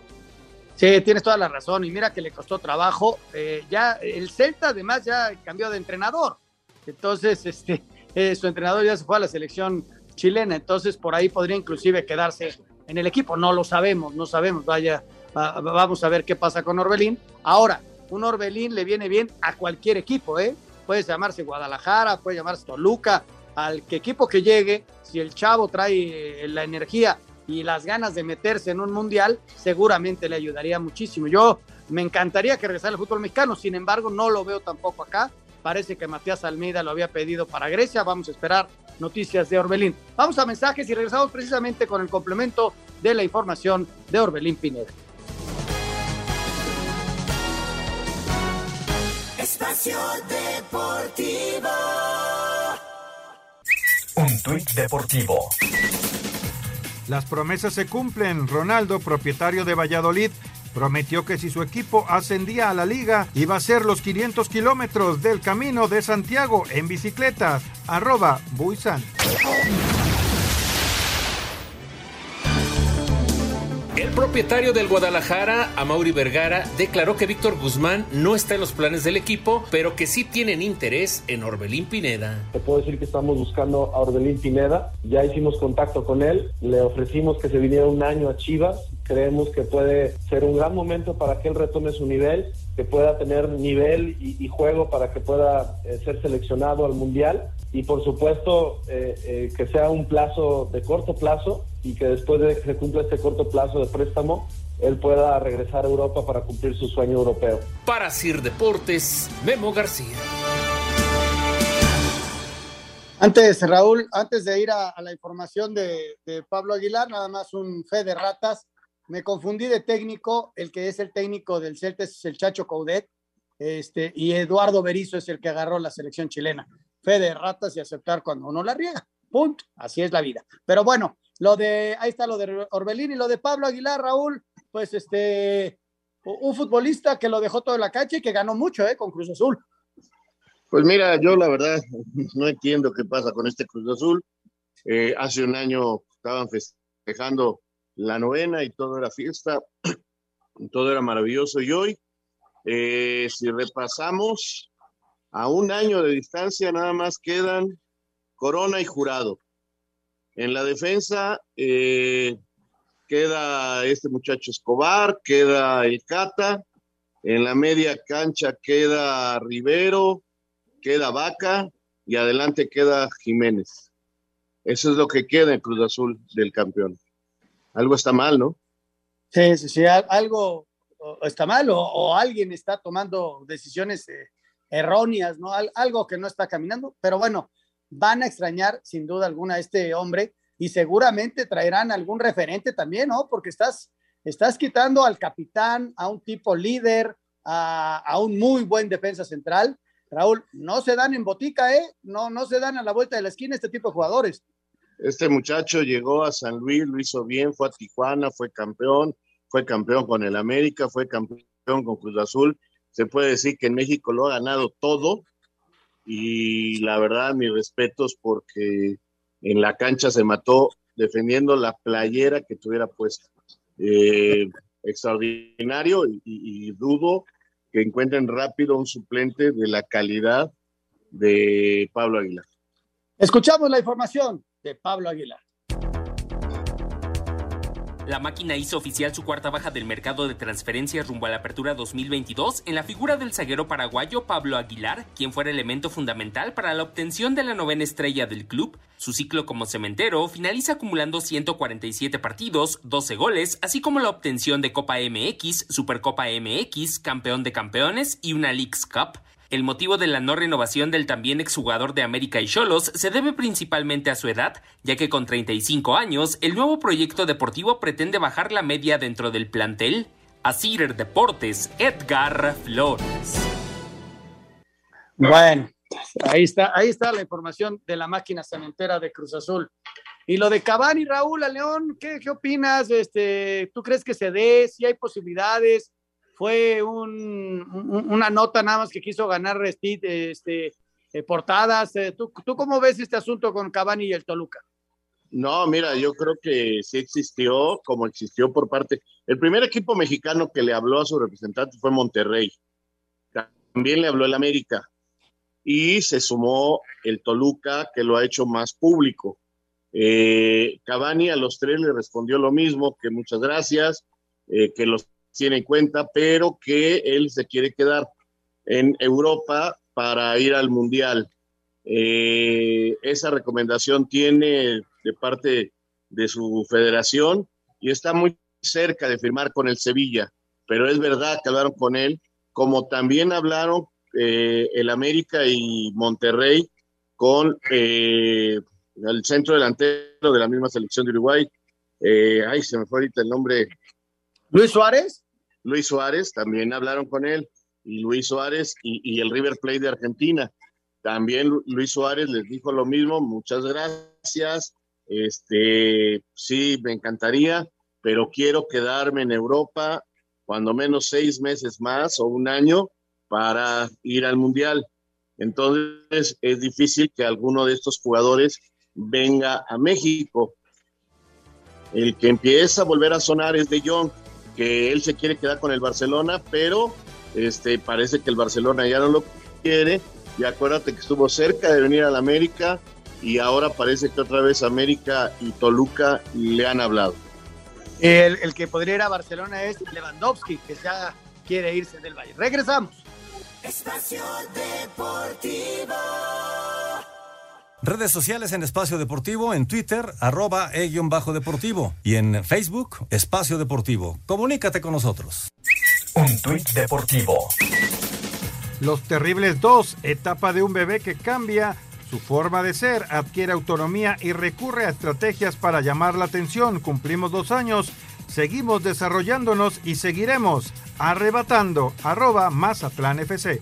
Sí, tienes toda la razón. Y mira que le costó trabajo. Eh, ya el Celta además ya cambió de entrenador. Entonces, este, eh, su entrenador ya se fue a la selección chilena. Entonces, por ahí podría inclusive quedarse en el equipo. No lo sabemos, no sabemos. Vaya, vamos a ver qué pasa con Orbelín. Ahora, un Orbelín le viene bien a cualquier equipo, ¿eh? Puede llamarse Guadalajara, puede llamarse Toluca, al que equipo que llegue, si el chavo trae eh, la energía y las ganas de meterse en un mundial, seguramente le ayudaría muchísimo. Yo me encantaría que regresara al fútbol mexicano, sin embargo, no lo veo tampoco acá. Parece que Matías Almeida lo había pedido para Grecia. Vamos a esperar noticias de Orbelín. Vamos a mensajes y regresamos precisamente con el complemento de la información de Orbelín Pineda. Espacio Deportivo. Un tuit deportivo. Las promesas se cumplen. Ronaldo, propietario de Valladolid, prometió que si su equipo ascendía a la liga, iba a ser los 500 kilómetros del camino de Santiago en bicicleta. Arroba Buisan. El propietario del Guadalajara, Amauri Vergara, declaró que Víctor Guzmán no está en los planes del equipo, pero que sí tienen interés en Orbelín Pineda. Te puedo decir que estamos buscando a Orbelín Pineda. Ya hicimos contacto con él, le ofrecimos que se viniera un año a Chivas. Creemos que puede ser un gran momento para que él retome su nivel, que pueda tener nivel y, juego para que pueda eh, ser seleccionado al Mundial y por supuesto eh, eh, que sea un plazo de corto plazo y que después de que se cumpla este corto plazo de préstamo, él pueda regresar a Europa para cumplir su sueño europeo. Para Sir Deportes, Memo García. Antes, Raúl, antes de ir a, la información de, Pablo Aguilar, nada más un fe de ratas. Me confundí de técnico, el que es el técnico del Celta es el Chacho Coudet, este, y Eduardo Berizo es el que agarró la selección chilena. Fe de ratas y aceptar cuando uno la riega. Punto. Así es la vida. Pero bueno, lo de, ahí está lo de Orbelín y lo de Pablo Aguilar, Raúl, pues este, un futbolista que lo dejó todo en la cancha y que ganó mucho, ¿eh? Con Cruz Azul. Pues mira, yo la verdad no entiendo qué pasa con este Cruz Azul. Eh, hace un año estaban festejando la novena y todo era fiesta, *clears throat* todo era maravilloso. Y hoy, eh, si repasamos, a un año de distancia nada más quedan Corona y Jurado. En la defensa eh, queda este muchacho Escobar, queda el Cata, en la media cancha queda Rivero, queda Vaca y adelante queda Jiménez. Eso es lo que queda en Cruz Azul del campeón. Algo está mal, ¿no? Sí, sí, sí, algo está mal o, alguien está tomando decisiones eh, erróneas, ¿no? algo que no está caminando, pero bueno, van a extrañar sin duda alguna a este hombre y seguramente traerán algún referente también, ¿no? Porque estás, estás quitando al capitán, a un tipo líder, a, un muy buen defensa central. Raúl, no se dan en botica, ¿eh? No, no se dan a la vuelta de la esquina este tipo de jugadores. Este muchacho llegó a San Luis, lo hizo bien, fue a Tijuana, fue campeón, fue campeón con el América, fue campeón con Cruz Azul. Se puede decir que en México lo ha ganado todo, y la verdad, mis respetos porque en la cancha se mató defendiendo la playera que tuviera puesta. Eh, extraordinario y, dudo que encuentren rápido un suplente de la calidad de Pablo Aguilar. Escuchamos la información de Pablo Aguilar. La máquina hizo oficial su cuarta baja del mercado de transferencias rumbo a la apertura 2022 en la figura del zaguero paraguayo Pablo Aguilar, quien fuera elemento fundamental para la obtención de la novena estrella del club. Su ciclo como cementero finaliza acumulando 147 partidos, 12 goles, así como la obtención de Copa MX, Supercopa MX, Campeón de Campeones y una Leagues Cup. El motivo de la no renovación del también exjugador de América y Cholos se debe principalmente a su edad, ya que con 35 años el nuevo proyecto deportivo pretende bajar la media dentro del plantel. Asir Deportes, Edgar Flores. Bueno, ahí está, ahí está la información de la máquina cementera de Cruz Azul. Y lo de Cavani, Raúl, a León, ¿qué, qué opinas? Este, ¿Tú crees que se dé? ¿Si hay posibilidades? Fue un, una nota nada más que quiso ganar este, este portadas. Eh, ¿Tú, ¿Tú cómo ves este asunto con Cavani y el Toluca? No, mira, yo creo que sí existió, como existió por parte. El primer equipo mexicano que le habló a su representante fue Monterrey. También le habló el América. Y se sumó el Toluca, que lo ha hecho más público. Eh, Cavani a los tres le respondió lo mismo, que muchas gracias, eh, que los tiene en cuenta, pero que él se quiere quedar en Europa para ir al Mundial. Eh, esa recomendación tiene de parte de su federación y está muy cerca de firmar con el Sevilla, pero es verdad que hablaron con él, como también hablaron eh, el América y Monterrey con eh, el centro delantero de la misma selección de Uruguay. ay, se me fue ahorita el nombre. Luis Suárez. Luis Suárez, también hablaron con él, y Luis Suárez y, el River Plate de Argentina. También Luis Suárez les dijo lo mismo, muchas gracias, este, sí, me encantaría, pero quiero quedarme en Europa cuando menos seis meses más o un año para ir al Mundial. Entonces es difícil que alguno de estos jugadores venga a México. El que empieza a volver a sonar es de Jong que él se quiere quedar con el Barcelona, pero este, parece que el Barcelona ya no lo quiere. Y acuérdate que estuvo cerca de venir a la América y ahora parece que otra vez América y Toluca le han hablado. El, el que podría ir a Barcelona es Lewandowski, que ya quiere irse del Valle. Regresamos. Espacio Deportivo. Redes sociales en Espacio Deportivo, en Twitter, arroba e-deportivo y en Facebook, Espacio Deportivo. Comunícate con nosotros. Un tuit deportivo. Los Terribles 2, etapa de un bebé que cambia su forma de ser, adquiere autonomía y recurre a estrategias para llamar la atención. Cumplimos dos años, seguimos desarrollándonos y seguiremos arrebatando. Arroba Mazatlán FC.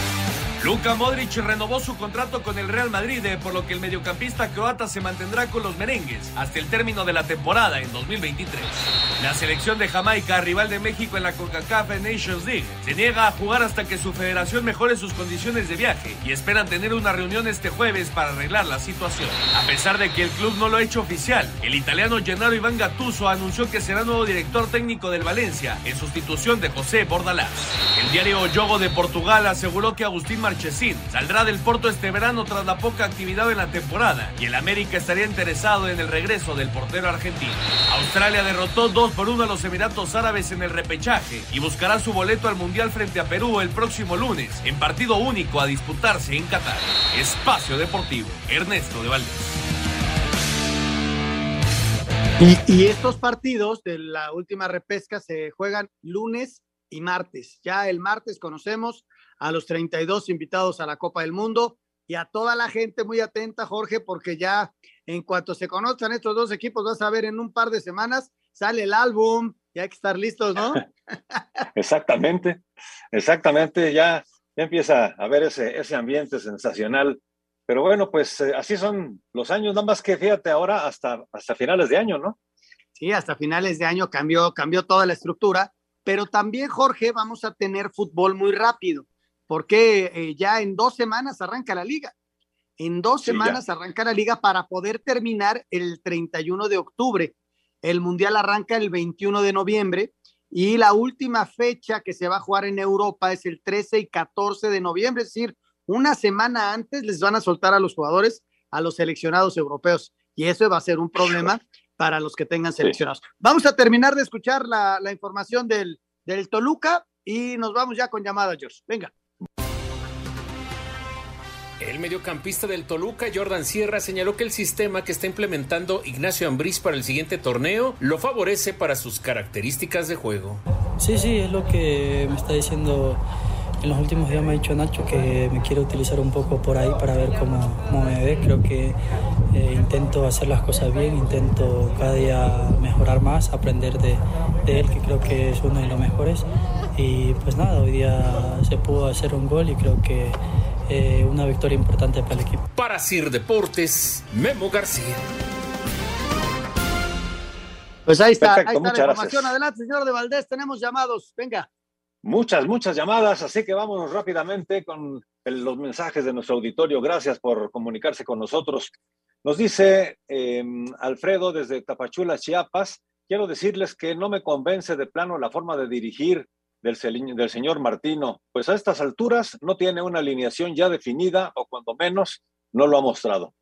Luka Modric renovó su contrato con el Real Madrid, eh, por lo que el mediocampista croata se mantendrá con los merengues hasta el término de la temporada en 2023. La selección de Jamaica, rival de México en la CONCACAF Nations League, se niega a jugar hasta que su federación mejore sus condiciones de viaje y esperan tener una reunión este jueves para arreglar la situación. A pesar de que el club no lo ha hecho oficial, el italiano Gennaro Iván Gattuso anunció que será nuevo director técnico del Valencia en sustitución de José Bordalás. El diario Yogo de Portugal aseguró que Agustín Marchesín saldrá del Porto este verano tras la poca actividad en la temporada y el América estaría interesado en el regreso del portero argentino. Australia derrotó 2 por 1 a los Emiratos Árabes en el repechaje y buscará su boleto al Mundial frente a Perú el próximo lunes en partido único a disputarse en Qatar. Espacio Deportivo, Ernesto de Valdés. Y, y, estos partidos de la última repesca se juegan lunes y martes. Ya el martes conocemos a los 32 invitados a la Copa del Mundo y a toda la gente muy atenta, Jorge, porque ya en cuanto se conozcan estos dos equipos, vas a ver en un par de semanas sale el álbum y hay que estar listos, ¿no? *laughs* *laughs* exactamente, exactamente, ya, ya empieza a ver ese, ese ambiente sensacional. Pero bueno, pues eh, así son los años, nada más que fíjate ahora hasta, hasta finales de año, ¿no? Sí, hasta finales de año cambió, cambió toda la estructura, pero también, Jorge, vamos a tener fútbol muy rápido porque eh, ya en dos semanas arranca la liga. En dos semanas arranca la liga para poder terminar el 31 de octubre. El Mundial arranca el 21 de noviembre y la última fecha que se va a jugar en Europa es el 13 y 14 de noviembre, es decir, una semana antes les van a soltar a los jugadores a los seleccionados europeos y eso va a ser un problema para los que tengan seleccionados. Vamos a terminar de escuchar la, la información del, del Toluca y nos vamos ya con llamada, George. Venga. El mediocampista del Toluca, Jordan Sierra, señaló que el sistema que está implementando Ignacio Ambriz para el siguiente torneo lo favorece para sus características de juego. Sí, sí, es lo que me está diciendo en los últimos días me ha dicho Nacho que me quiere utilizar un poco por ahí para ver cómo, cómo me ve. Creo que eh, intento hacer las cosas bien, intento cada día mejorar más, aprender de, de, él, que creo que es uno de los mejores. Y pues nada, hoy día se pudo hacer un gol y creo que eh, una victoria importante para el equipo. Para Sir Deportes, Memo García. Pues ahí está, Perfecto, ahí está la información. Gracias. Adelante, señor de Valdés, tenemos llamados. Venga. Muchas, muchas llamadas, así que vámonos rápidamente con los mensajes de nuestro auditorio. Gracias por comunicarse con nosotros. Nos dice eh, Alfredo desde Tapachula, Chiapas. Quiero decirles que no me convence de plano la forma de dirigir del, del señor Martino, pues a estas alturas no tiene una alineación ya definida o cuando menos no lo ha mostrado.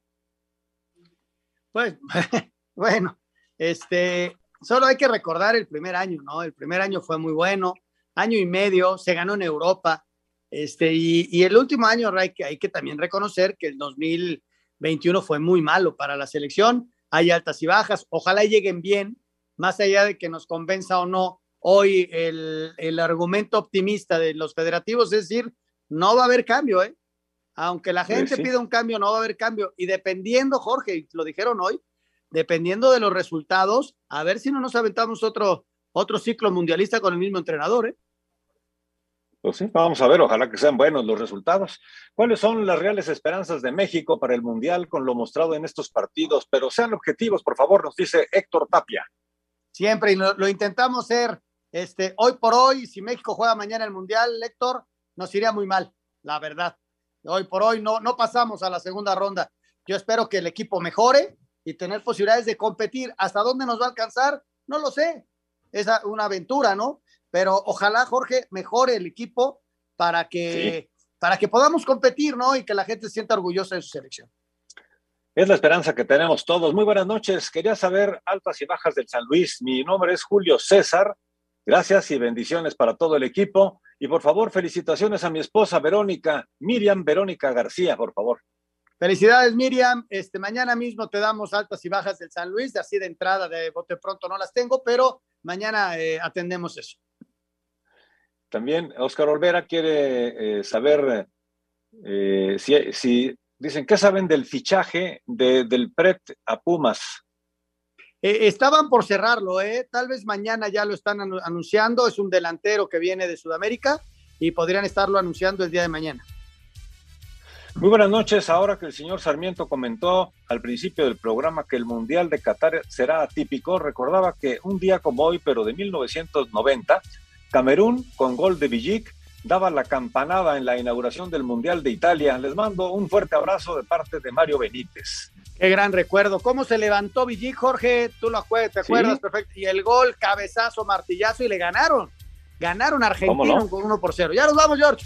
Pues *laughs* bueno, este, solo hay que recordar el primer año, ¿no? El primer año fue muy bueno, año y medio, se ganó en Europa, este, y, y el último año hay que, hay que también reconocer que el 2021 fue muy malo para la selección, hay altas y bajas, ojalá lleguen bien, más allá de que nos convenza o no hoy el, el, argumento optimista de los federativos es decir, no va a haber cambio, ¿eh? Aunque la gente sí, sí. pida un cambio, no va a haber cambio. Y dependiendo, Jorge, lo dijeron hoy, dependiendo de los resultados, a ver si no nos aventamos otro, otro ciclo mundialista con el mismo entrenador, ¿eh? Pues sí, vamos a ver, ojalá que sean buenos los resultados. ¿Cuáles son las reales esperanzas de México para el Mundial con lo mostrado en estos partidos? Pero sean objetivos, por favor, nos dice Héctor Tapia. Siempre, y lo, lo intentamos ser este, hoy por hoy, si México juega mañana el Mundial, Héctor, nos iría muy mal, la verdad. Hoy por hoy no, no pasamos a la segunda ronda. Yo espero que el equipo mejore y tener posibilidades de competir. ¿Hasta dónde nos va a alcanzar? No lo sé. Es una aventura, ¿no? Pero ojalá, Jorge, mejore el equipo para que, sí. para que podamos competir, ¿no? Y que la gente se sienta orgullosa de su selección. Es la esperanza que tenemos todos. Muy buenas noches. Quería saber altas y bajas del San Luis. Mi nombre es Julio César. Gracias y bendiciones para todo el equipo. Y por favor, felicitaciones a mi esposa Verónica, Miriam Verónica García, por favor. Felicidades, Miriam. Este, mañana mismo te damos altas y bajas del San Luis, así de entrada de bote pronto no las tengo, pero mañana eh, atendemos eso. También Oscar Olvera quiere eh, saber eh, si, si, dicen, ¿qué saben del fichaje de, del PRET a Pumas? Eh, estaban por cerrarlo, ¿eh? tal vez mañana ya lo están anunciando, es un delantero que viene de Sudamérica y podrían estarlo anunciando el día de mañana. Muy buenas noches, ahora que el señor Sarmiento comentó al principio del programa que el Mundial de Qatar será atípico, recordaba que un día como hoy, pero de 1990, Camerún, con gol de Villic, daba la campanada en la inauguración del Mundial de Italia. Les mando un fuerte abrazo de parte de Mario Benítez. Qué gran recuerdo. ¿Cómo se levantó Villic, Jorge? Tú lo acuerdas, te acuerdas, sí. perfecto. Y el gol, cabezazo, martillazo, y le ganaron. Ganaron a Argentina no? con 1 por 0. Ya nos vamos, George.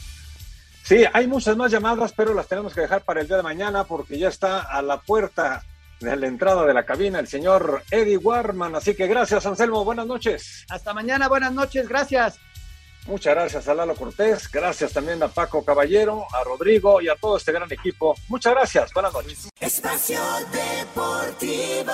Sí, hay muchas más llamadas, pero las tenemos que dejar para el día de mañana porque ya está a la puerta de la entrada de la cabina el señor Eddie Warman. Así que gracias, Anselmo. Buenas noches. Hasta mañana. Buenas noches. Gracias. Muchas gracias a Lalo Cortés, gracias también a Paco Caballero, a Rodrigo y a todo este gran equipo. Muchas gracias, buenas noches. Espacio Deportivo.